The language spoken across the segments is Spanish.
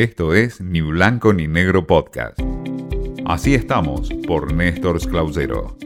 Esto es Ni Blanco ni Negro Podcast. Así estamos por Néstor Clausero.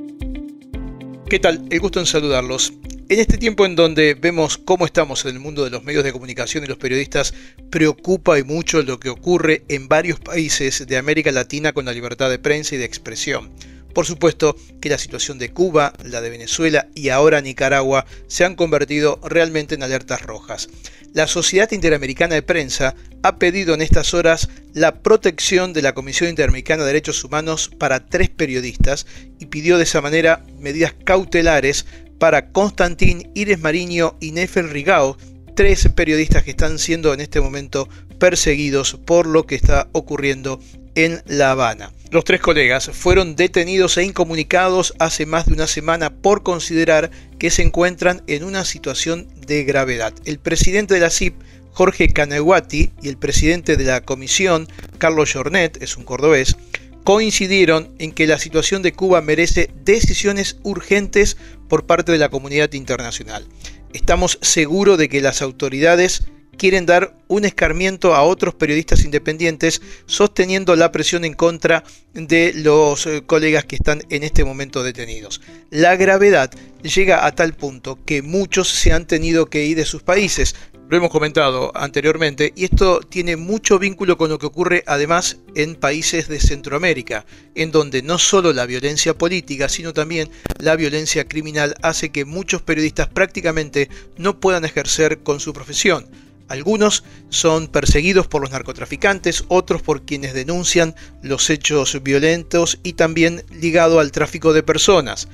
¿Qué tal? El gusto en saludarlos. En este tiempo en donde vemos cómo estamos en el mundo de los medios de comunicación y los periodistas, preocupa y mucho lo que ocurre en varios países de América Latina con la libertad de prensa y de expresión. Por supuesto que la situación de Cuba, la de Venezuela y ahora Nicaragua se han convertido realmente en alertas rojas. La Sociedad Interamericana de Prensa ha pedido en estas horas la protección de la Comisión Interamericana de Derechos Humanos para tres periodistas y pidió de esa manera medidas cautelares para Constantín Ires Mariño y Nefel Rigao, tres periodistas que están siendo en este momento perseguidos por lo que está ocurriendo en La Habana. Los tres colegas fueron detenidos e incomunicados hace más de una semana por considerar que se encuentran en una situación de gravedad. El presidente de la CIP, Jorge Caneguati, y el presidente de la comisión, Carlos Jornet, es un cordobés, coincidieron en que la situación de Cuba merece decisiones urgentes por parte de la comunidad internacional. Estamos seguros de que las autoridades quieren dar un escarmiento a otros periodistas independientes, sosteniendo la presión en contra de los eh, colegas que están en este momento detenidos. La gravedad llega a tal punto que muchos se han tenido que ir de sus países. Lo hemos comentado anteriormente y esto tiene mucho vínculo con lo que ocurre además en países de Centroamérica, en donde no solo la violencia política, sino también la violencia criminal hace que muchos periodistas prácticamente no puedan ejercer con su profesión. Algunos son perseguidos por los narcotraficantes, otros por quienes denuncian los hechos violentos y también ligado al tráfico de personas.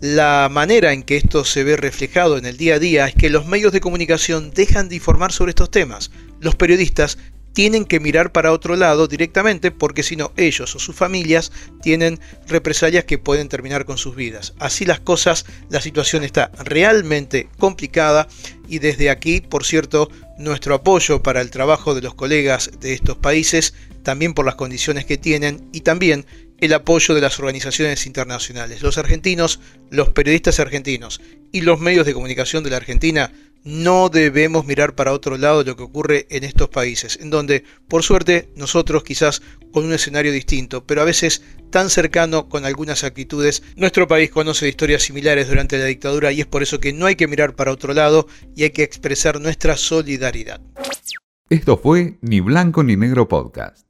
La manera en que esto se ve reflejado en el día a día es que los medios de comunicación dejan de informar sobre estos temas. Los periodistas tienen que mirar para otro lado directamente porque si no ellos o sus familias tienen represalias que pueden terminar con sus vidas. Así las cosas, la situación está realmente complicada y desde aquí, por cierto, nuestro apoyo para el trabajo de los colegas de estos países, también por las condiciones que tienen y también el apoyo de las organizaciones internacionales. Los argentinos, los periodistas argentinos y los medios de comunicación de la Argentina no debemos mirar para otro lado lo que ocurre en estos países, en donde, por suerte, nosotros quizás con un escenario distinto, pero a veces tan cercano con algunas actitudes, nuestro país conoce historias similares durante la dictadura y es por eso que no hay que mirar para otro lado y hay que expresar nuestra solidaridad. Esto fue Ni Blanco ni Negro Podcast.